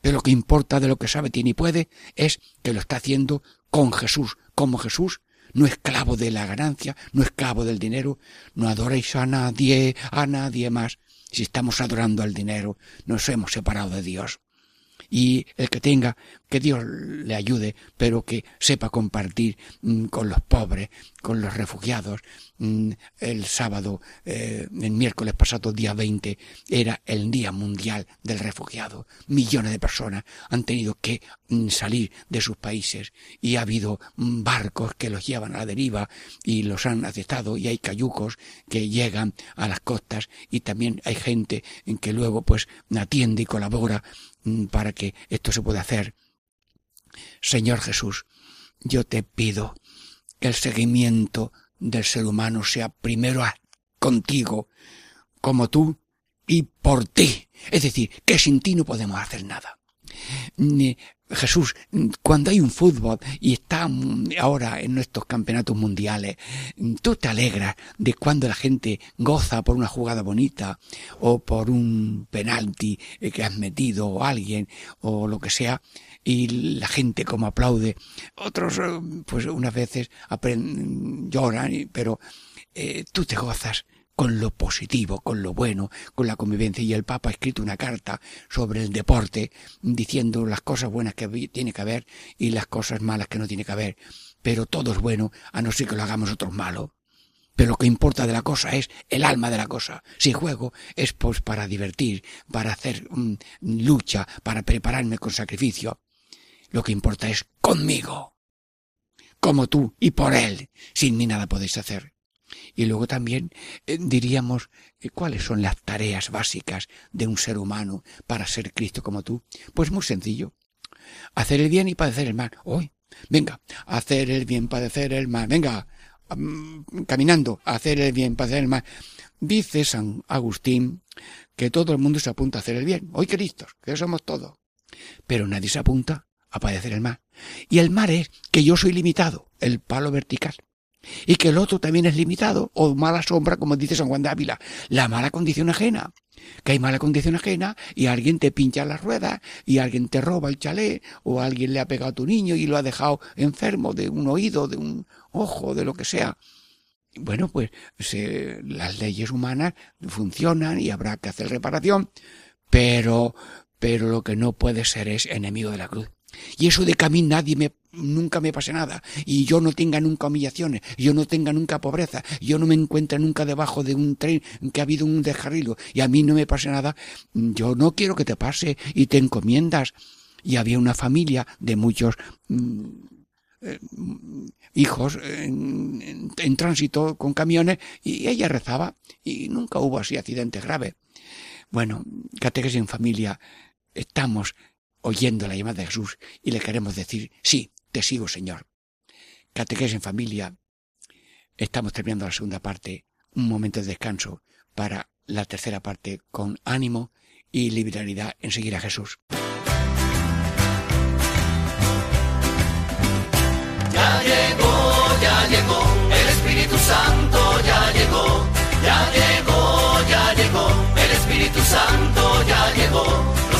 Pero lo que importa de lo que sabe, tiene y puede es que lo está haciendo con Jesús, como Jesús, no esclavo de la ganancia, no esclavo del dinero, no adoréis a nadie, a nadie más. Si estamos adorando al dinero, nos hemos separado de Dios. Y el que tenga, que Dios le ayude, pero que sepa compartir mm, con los pobres, con los refugiados. Mm, el sábado, eh, el miércoles pasado, día 20, era el Día Mundial del Refugiado. Millones de personas han tenido que mm, salir de sus países y ha habido barcos que los llevan a la deriva y los han aceptado y hay cayucos que llegan a las costas y también hay gente en que luego pues atiende y colabora para que esto se pueda hacer. Señor Jesús, yo te pido que el seguimiento del ser humano sea primero contigo, como tú, y por ti. Es decir, que sin ti no podemos hacer nada. Jesús, cuando hay un fútbol y está ahora en nuestros campeonatos mundiales, tú te alegras de cuando la gente goza por una jugada bonita o por un penalti que has metido o alguien o lo que sea y la gente como aplaude. Otros, eh, pues unas veces lloran, pero eh, tú te gozas con lo positivo, con lo bueno, con la convivencia. Y el Papa ha escrito una carta sobre el deporte diciendo las cosas buenas que tiene que haber y las cosas malas que no tiene que haber. Pero todo es bueno, a no ser que lo hagamos otros malos. Pero lo que importa de la cosa es el alma de la cosa. Si juego es pues para divertir, para hacer mm, lucha, para prepararme con sacrificio. Lo que importa es conmigo. Como tú y por él. Sin mí nada podéis hacer. Y luego también eh, diríamos eh, cuáles son las tareas básicas de un ser humano para ser Cristo como tú. Pues muy sencillo. Hacer el bien y padecer el mal. Hoy, venga, hacer el bien, padecer el mal. Venga, caminando, hacer el bien, padecer el mal. Dice San Agustín que todo el mundo se apunta a hacer el bien. Hoy Cristos, que somos todos. Pero nadie se apunta a padecer el mal. Y el mal es que yo soy limitado, el palo vertical y que el otro también es limitado, o mala sombra, como dice San Juan de Ávila, la mala condición ajena, que hay mala condición ajena y alguien te pincha las ruedas y alguien te roba el chalet o alguien le ha pegado a tu niño y lo ha dejado enfermo de un oído, de un ojo, de lo que sea. Bueno, pues las leyes humanas funcionan y habrá que hacer reparación, pero, pero lo que no puede ser es enemigo de la cruz. Y eso de que a mí nadie me, nunca me pase nada, y yo no tenga nunca humillaciones, yo no tenga nunca pobreza, yo no me encuentre nunca debajo de un tren que ha habido un descarrilo, y a mí no me pase nada, yo no quiero que te pase, y te encomiendas. Y había una familia de muchos mm, eh, hijos en, en, tránsito con camiones, y ella rezaba, y nunca hubo así accidentes graves. Bueno, catequesis en familia, estamos oyendo la llamada de Jesús y le queremos decir, sí, te sigo, Señor. Catequesis en familia. Estamos terminando la segunda parte, un momento de descanso para la tercera parte con ánimo y liberalidad en seguir a Jesús. Ya llegó, ya llegó, el Espíritu Santo ya llegó, ya llegó, ya llegó, el Espíritu Santo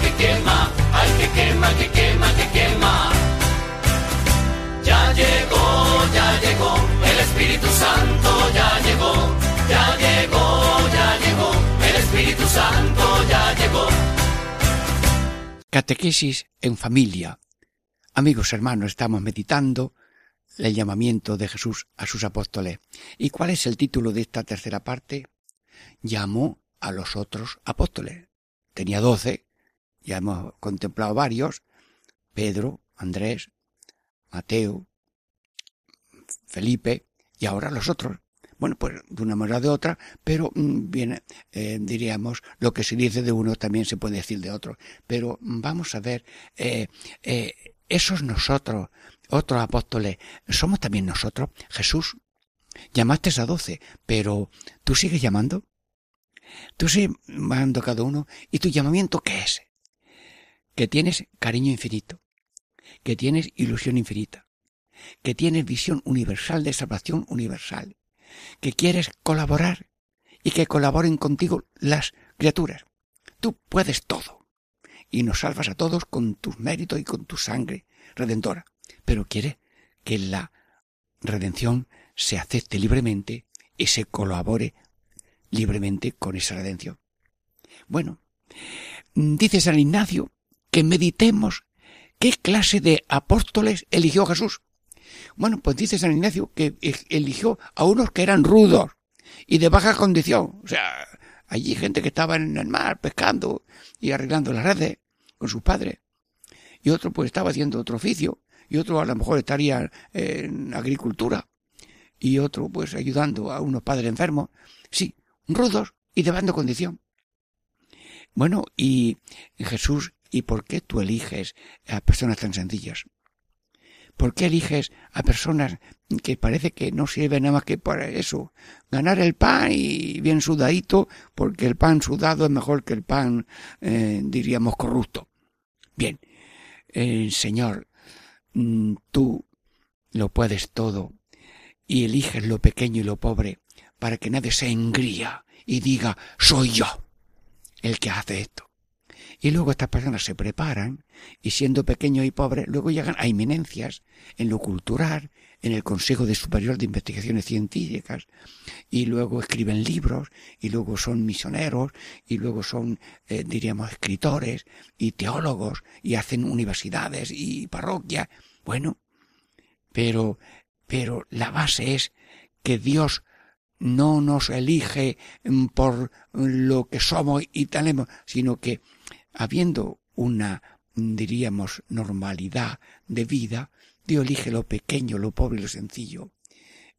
que quema, ay que quema, que quema, que quema. Ya llegó, ya llegó, el Espíritu Santo ya llegó, ya llegó, ya llegó, el Espíritu Santo ya llegó. Catequesis en familia. Amigos hermanos, estamos meditando el llamamiento de Jesús a sus apóstoles. ¿Y cuál es el título de esta tercera parte? Llamó a los otros apóstoles. Tenía doce, ya hemos contemplado varios, Pedro, Andrés, Mateo, Felipe y ahora los otros. Bueno, pues de una manera o de otra, pero mm, bien, eh, diríamos, lo que se dice de uno también se puede decir de otro. Pero mm, vamos a ver, eh, eh, esos nosotros, otros apóstoles, somos también nosotros. Jesús, llamaste a doce, pero ¿tú sigues llamando? Tú sigues a cada uno, ¿y tu llamamiento qué es? Que tienes cariño infinito, que tienes ilusión infinita, que tienes visión universal de salvación universal, que quieres colaborar y que colaboren contigo las criaturas. Tú puedes todo y nos salvas a todos con tus méritos y con tu sangre redentora, pero quieres que la redención se acepte libremente y se colabore libremente con esa redención. Bueno, dice San Ignacio que meditemos qué clase de apóstoles eligió Jesús. Bueno, pues dice San Ignacio que eligió a unos que eran rudos y de baja condición. O sea, allí gente que estaba en el mar pescando y arreglando las redes con sus padres. Y otro pues estaba haciendo otro oficio. Y otro a lo mejor estaría en agricultura. Y otro pues ayudando a unos padres enfermos. Sí, rudos y de baja condición. Bueno, y Jesús, ¿y por qué tú eliges a personas tan sencillas? ¿Por qué eliges a personas que parece que no sirven nada más que para eso? Ganar el pan y bien sudadito, porque el pan sudado es mejor que el pan, eh, diríamos, corrupto. Bien, Señor, mm, tú lo puedes todo y eliges lo pequeño y lo pobre para que nadie se engría y diga, soy yo el que hace esto. Y luego estas personas se preparan y siendo pequeños y pobres, luego llegan a eminencias en lo cultural, en el Consejo de Superior de Investigaciones Científicas, y luego escriben libros, y luego son misioneros, y luego son, eh, diríamos, escritores y teólogos, y hacen universidades y parroquias. Bueno, pero, pero la base es que Dios no nos elige mm, por lo que somos y tenemos, sino que habiendo una, diríamos, normalidad de vida, Dios elige lo pequeño, lo pobre y lo sencillo.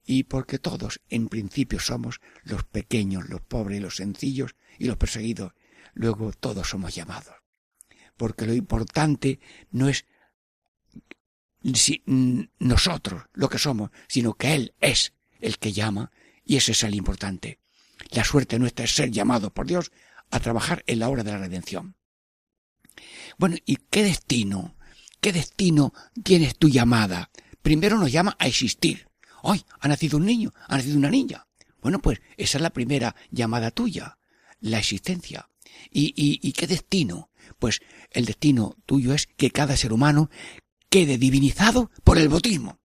Y porque todos, en principio, somos los pequeños, los pobres, los sencillos y los perseguidos, luego todos somos llamados. Porque lo importante no es si, nosotros lo que somos, sino que Él es el que llama, y ese es el importante. La suerte nuestra es ser llamados por Dios a trabajar en la hora de la redención. Bueno, ¿y qué destino? ¿Qué destino tienes tu llamada? Primero nos llama a existir. Hoy ha nacido un niño, ha nacido una niña. Bueno, pues esa es la primera llamada tuya, la existencia. ¿Y, y, y qué destino? Pues el destino tuyo es que cada ser humano quede divinizado por el bautismo.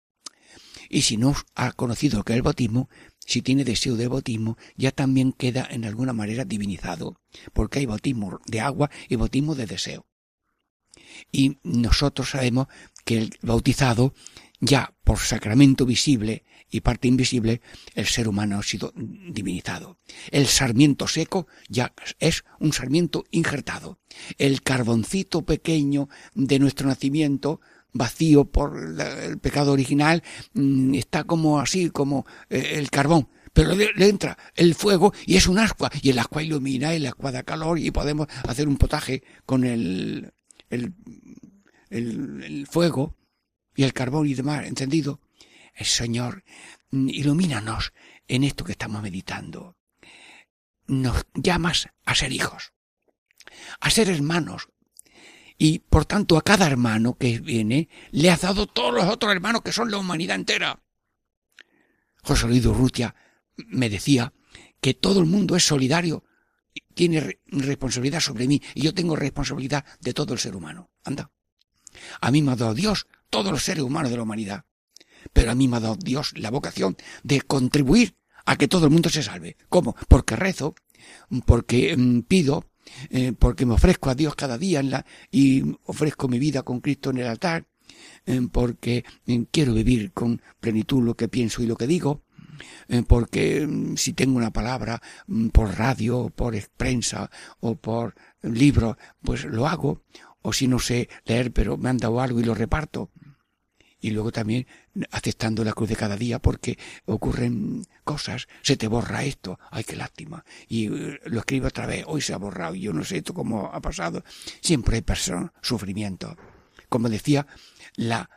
Y si no ha conocido que es el bautismo, si tiene deseo de bautismo, ya también queda en alguna manera divinizado, porque hay bautismo de agua y bautismo de deseo. Y nosotros sabemos que el bautizado, ya por sacramento visible y parte invisible, el ser humano ha sido divinizado. El sarmiento seco ya es un sarmiento injertado. El carboncito pequeño de nuestro nacimiento, vacío por el pecado original, mm, está como así, como eh, el carbón. Pero le, entra el fuego y es un ascua, y el ascua ilumina, el ascua da calor, y podemos hacer un potaje con el, el, el, fuego y el carbón y demás encendido. El Señor, mm, ilumínanos en esto que estamos meditando. Nos llamas a ser hijos, a ser hermanos, y por tanto a cada hermano que viene le has dado todos los otros hermanos que son la humanidad entera. José Luis Urrutia me decía que todo el mundo es solidario tiene re- responsabilidad sobre mí y yo tengo responsabilidad de todo el ser humano. Anda. A mí me ha dado Dios todos los seres humanos de la humanidad. Pero a mí me ha dado Dios la vocación de contribuir a que todo el mundo se salve. ¿Cómo? Porque rezo, porque mm, pido, eh, porque me ofrezco a Dios cada día en la, y ofrezco mi vida con Cristo en el altar, eh, porque eh, quiero vivir con plenitud lo que pienso y lo que digo, porque mm, si tengo una palabra mm, por radio, por prensa o por libro, pues lo hago, o si no sé leer, pero me han dado algo y lo reparto. Y luego también aceptando la cruz de cada día porque ocurren cosas, se te borra esto, ay qué lástima, y eh, lo escribo otra vez, hoy se ha borrado y yo no sé esto cómo ha pasado. Siempre hay persona, sufrimiento. Como decía la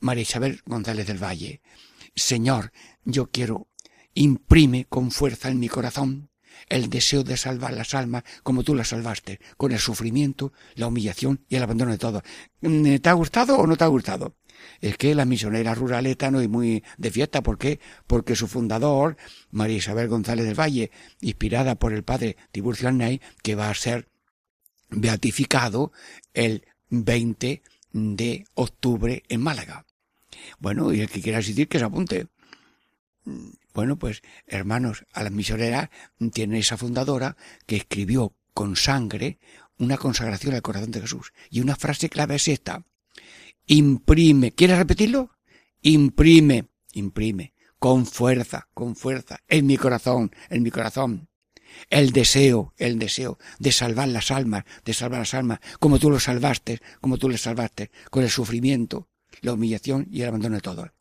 María Isabel González del Valle, Señor, yo quiero, imprime con fuerza en mi corazón el deseo de salvar las almas como tú las salvaste, con el sufrimiento, la humillación y el abandono de todo. ¿Te ha gustado o no te ha gustado? Es que la misionera ruraleta no es muy de fiesta. ¿Por qué? Porque su fundador, María Isabel González del Valle, inspirada por el padre Tiburcio Arnay, que va a ser beatificado el 20 de octubre en Málaga. Bueno, y el que quiera asistir, que se apunte. Bueno, pues, hermanos, a las misioneras tiene esa fundadora que escribió con sangre una consagración al corazón de Jesús. Y una frase clave es esta. Imprime. ¿Quieres repetirlo? Imprime, imprime, con fuerza, con fuerza, en mi corazón, en mi corazón. El deseo, el deseo de salvar las almas, de salvar las almas, como tú lo salvaste, como tú les salvaste, con el sufrimiento, la humillación y el abandono de todo.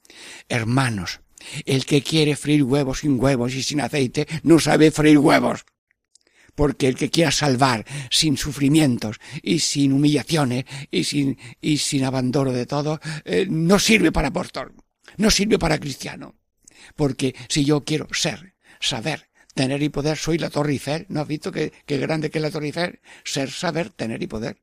Hermanos, el que quiere freír huevos sin huevos y sin aceite no sabe freír huevos. Porque el que quiera salvar sin sufrimientos y sin humillaciones y sin, y sin abandono de todo, eh, no sirve para apóstol, no sirve para cristiano. Porque si yo quiero ser, saber, tener y poder, soy la Torre Eiffel. ¿No has visto qué, qué grande que es la Torre Eiffel? Ser, saber, tener y poder.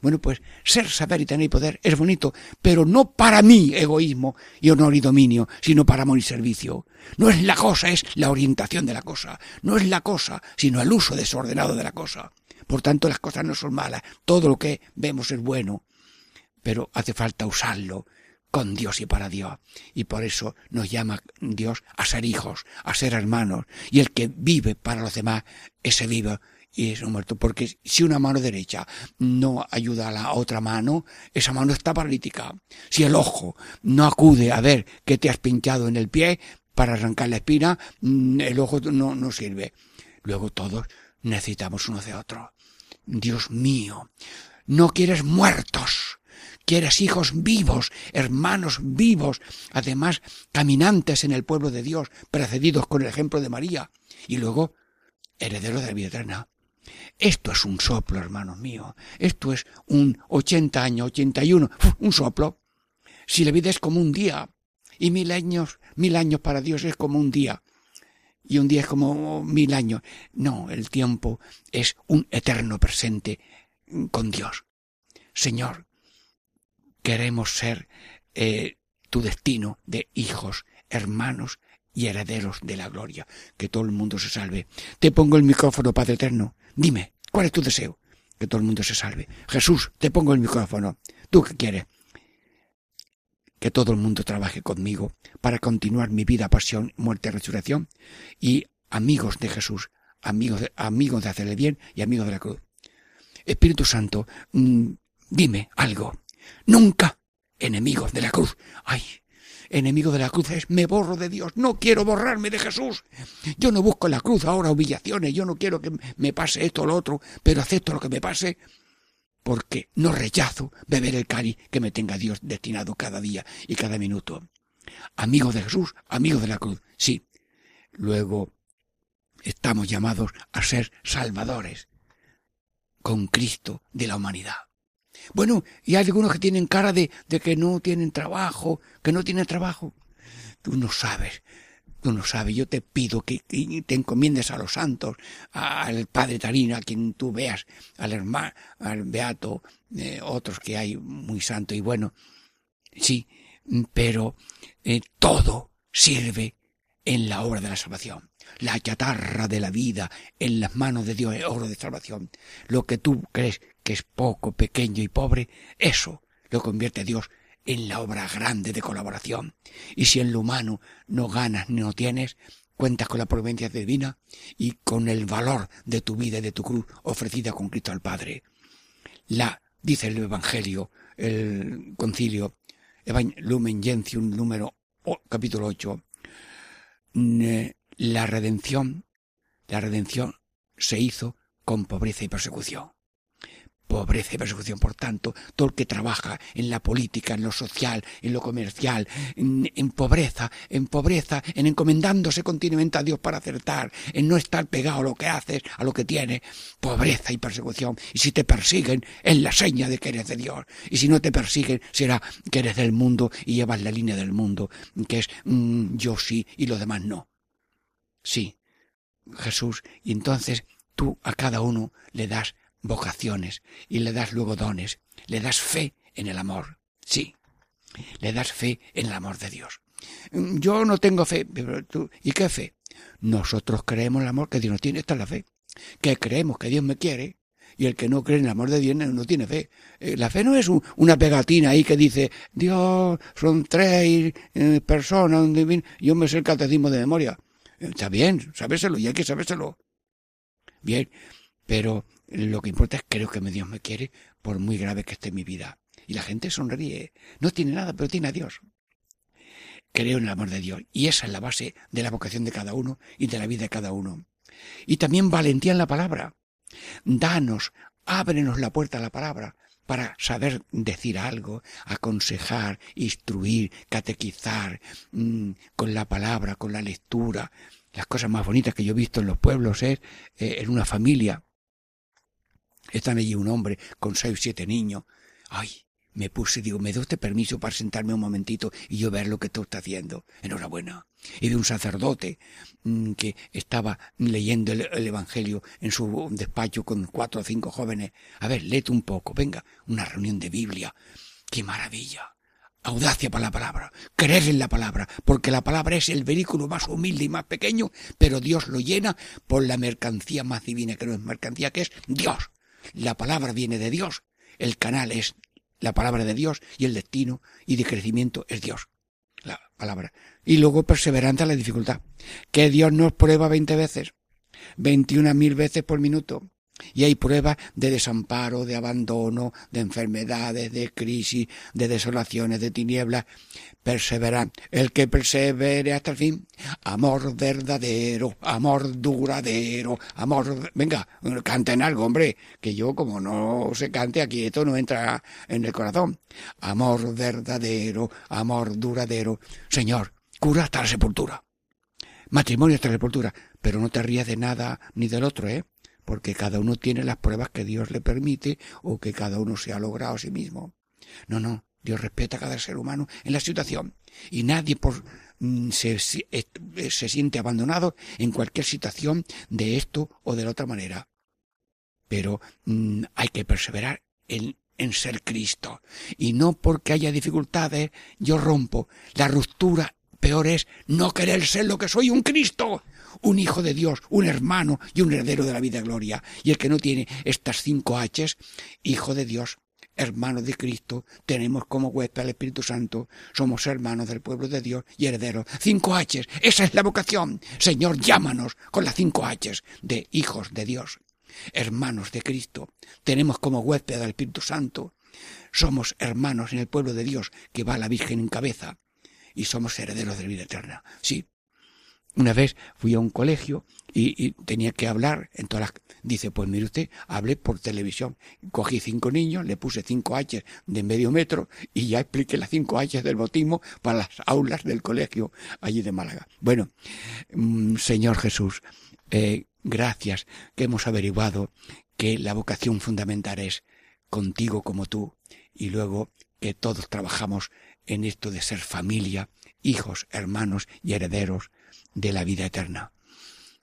Bueno, pues ser, saber y tener poder es bonito, pero no para mí egoísmo y honor y dominio, sino para amor y servicio. No es la cosa, es la orientación de la cosa. No es la cosa, sino el uso desordenado de la cosa. Por tanto, las cosas no son malas. Todo lo que vemos es bueno, pero hace falta usarlo con Dios y para Dios. Y por eso nos llama Dios a ser hijos, a ser hermanos. Y el que vive para los demás, ese vive y es muerto. Porque si una mano derecha no ayuda a la otra mano, esa mano está paralítica. Si el ojo no acude a ver qué te has pinchado en el pie para arrancar la espina, mm, el ojo no, no sirve. Luego todos necesitamos uno de otro. Dios mío, no quieres muertos, quieres hijos vivos, hermanos vivos, además caminantes en el pueblo de Dios, precedidos con el ejemplo de María, y luego herederos de la vida. Esto es un soplo, hermanos míos. Esto es un 80 años, 81, ¡uf! un soplo. Si la vida es como un día, y mil años, mil años para Dios es como un día, y un día es como mil años. No, el tiempo es un eterno presente con Dios. Señor, queremos ser eh, tu destino de hijos, hermanos y herederos de la gloria. Que todo el mundo se salve. Te pongo el micrófono, Padre Eterno. Dime, ¿cuál es tu deseo? Que todo el mundo se salve. Jesús, te pongo el micrófono. ¿Tú qué quieres? Que todo el mundo trabaje conmigo para continuar mi vida, pasión, muerte y resurrección. Y amigos de Jesús, amigos de, amigos de hacerle bien y amigos de la cruz. Espíritu Santo, mm, dime algo. Nunca enemigos de la cruz. Ay, enemigo de la cruz es me borro de Dios, no quiero borrarme de Jesús. Yo no busco en la cruz ahora humillaciones, yo no quiero que me pase esto o lo otro, pero acepto lo que me pase porque no rechazo beber el cáliz que me tenga Dios destinado cada día y cada minuto. Amigo de Jesús, amigo de la cruz, sí. Luego estamos llamados a ser salvadores con Cristo de la humanidad. Bueno, y hay algunos que tienen cara de, que no tienen trabajo, que no tienen trabajo. Tú no sabes, tú no sabes. Yo te pido que, te encomiendes a los santos, al Padre Tarino, a quien tú veas, al hermano, al Beato, eh, otros que hay muy santo y bueno. Sí, pero eh, todo sirve en la obra de la salvación. La chatarra de la vida en las manos de Dios es oro de salvación. Lo que tú crees que es poco, pequeño y pobre, eso lo convierte Dios en la obra grande de colaboración. Y si en lo humano no ganas ni no tienes, cuentas con la providencia divina y con el valor de tu vida y de tu cruz ofrecida con Cristo al Padre. La, dice el Evangelio, el concilio, Lumen Gentium número capítulo 8, la redención, la redención se hizo con pobreza y persecución pobreza y persecución. Por tanto, todo el que trabaja en la política, en lo social, en lo comercial, en, pobreza, en pobreza, en encomendándose continuamente a Dios para acertar, en no estar pegado a lo que haces, a lo que tienes, pobreza y persecución. Y si te persiguen, es la seña de que eres de Dios. Y si no te persiguen, será que eres del mundo y llevas la línea del mundo, que es mm, yo sí y los demás no. Sí, Jesús. Y entonces tú a cada uno le das vocaciones y le das luego dones, le das fe en el amor. Sí, le das fe en el amor de Dios. Mm, yo no tengo fe, ¿y qué fe? Nosotros creemos el amor que Dios nos tiene, esta es la fe. Que creemos que Dios me quiere, y el que no cree en el amor de Dios no tiene fe. Eh, la fe no es una pegatina ahí que dice, Dios, son tres eh, personas, yo me sé el catecismo de memoria. Está bien, sabéselo, y hay que sabérselo. Bien, pero lo que importa es creo que Dios me quiere por muy grave que esté mi vida. Y la gente sonríe. No tiene nada, pero tiene a Dios. Creo en el amor de Dios. Y esa es la base de la vocación de cada uno y de la vida de cada uno. Y también valentía en la palabra. Danos, ábrenos la puerta a la palabra para saber decir algo, aconsejar, instruir, catequizar, mm, con la palabra, con la lectura. Las cosas más bonitas que yo he visto en los pueblos es eh, en una familia están allí un hombre con seis o siete niños. Ay, me puse, digo, ¿me da usted permiso para sentarme un momentito y yo ver lo que tú está haciendo? Enhorabuena. Y de un sacerdote mm, que estaba leyendo el, Evangelio en su despacho con cuatro o cinco jóvenes. A ver, léete un poco, venga, una reunión de Biblia. ¡Qué maravilla! Audacia para la palabra, creer en la palabra, porque la palabra es el vehículo más humilde y más pequeño, pero Dios lo llena por la mercancía más divina que no es mercancía, que es Dios. La palabra viene de Dios, el canal es la palabra de Dios y el destino y de crecimiento es Dios. La palabra. Y luego perseverancia en la dificultad. Que Dios nos prueba veinte veces, veintiuna mil veces por minuto. Y hay pruebas de desamparo, de abandono, de enfermedades, de crisis, de desolaciones, de tinieblas. Perseverar. El que persevere hasta el fin. Amor verdadero, amor duradero, amor... Venga, canten algo, hombre, que yo como no se cante aquí, esto no entra en el corazón. Amor verdadero, amor duradero. Señor, cura hasta la sepultura. Matrimonio hasta la sepultura. Pero no te rías de nada ni del otro, ¿eh? Porque cada uno tiene las pruebas que Dios le permite o que cada uno se ha logrado a sí mismo. No, no, Dios respeta a cada ser humano en la situación y nadie por, mm, se, se, siente abandonado en cualquier situación de esto o de la otra manera. Pero mm, hay que perseverar en ser Cristo y no porque haya dificultades yo rompo. La ruptura peor es no querer ser lo que soy un Cristo un hijo de Dios, un hermano y un heredero de la vida gloria. Y el que no tiene estas cinco H's, hijo de Dios, hermano de Cristo, tenemos como huésped al Espíritu Santo, somos hermanos del pueblo de Dios y herederos. Cinco H's, esa es la vocación. Señor, llámanos con las cinco H's de hijos de Dios, hermanos de Cristo. Tenemos como huésped al Espíritu Santo. Somos hermanos en el pueblo de Dios que va la Virgen en cabeza y somos herederos de la vida eterna. Sí, una vez fui a un colegio y, tenía que hablar en todas las... Dice, pues mire usted, hablé por televisión. Cogí cinco niños, le puse cinco H de medio metro y ya expliqué las cinco H del bautismo para las aulas del colegio allí de Málaga. Bueno, mm, Señor Jesús, eh, gracias que hemos averiguado que la vocación fundamental es contigo como tú y luego que todos trabajamos en esto de ser familia, hijos, hermanos y herederos de la vida eterna.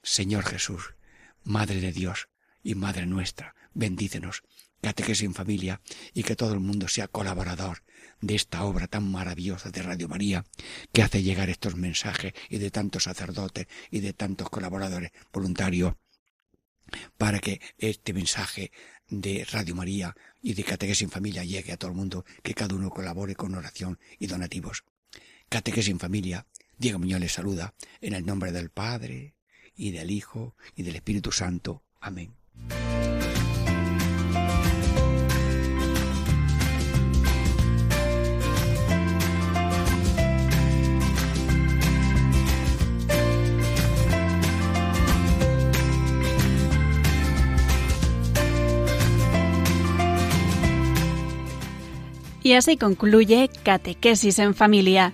Señor Jesús, Madre de Dios y Madre nuestra, bendícenos Catequesis en Familia y que todo el mundo sea colaborador de esta obra tan maravillosa de Radio María que hace llegar estos mensajes y de tantos sacerdotes y de tantos colaboradores voluntarios para que este mensaje de Radio María y de Catequesis en Familia llegue a todo el mundo, que cada uno colabore con oración y donativos. Catequesis en Familia, Diego Muñoz les saluda en el nombre del Padre y del Hijo y del Espíritu Santo. Amén. Y así concluye Catequesis en Familia